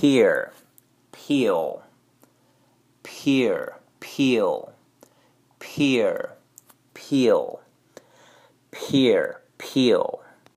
peer, peel, peer, peel, peer, peel, peer, peel.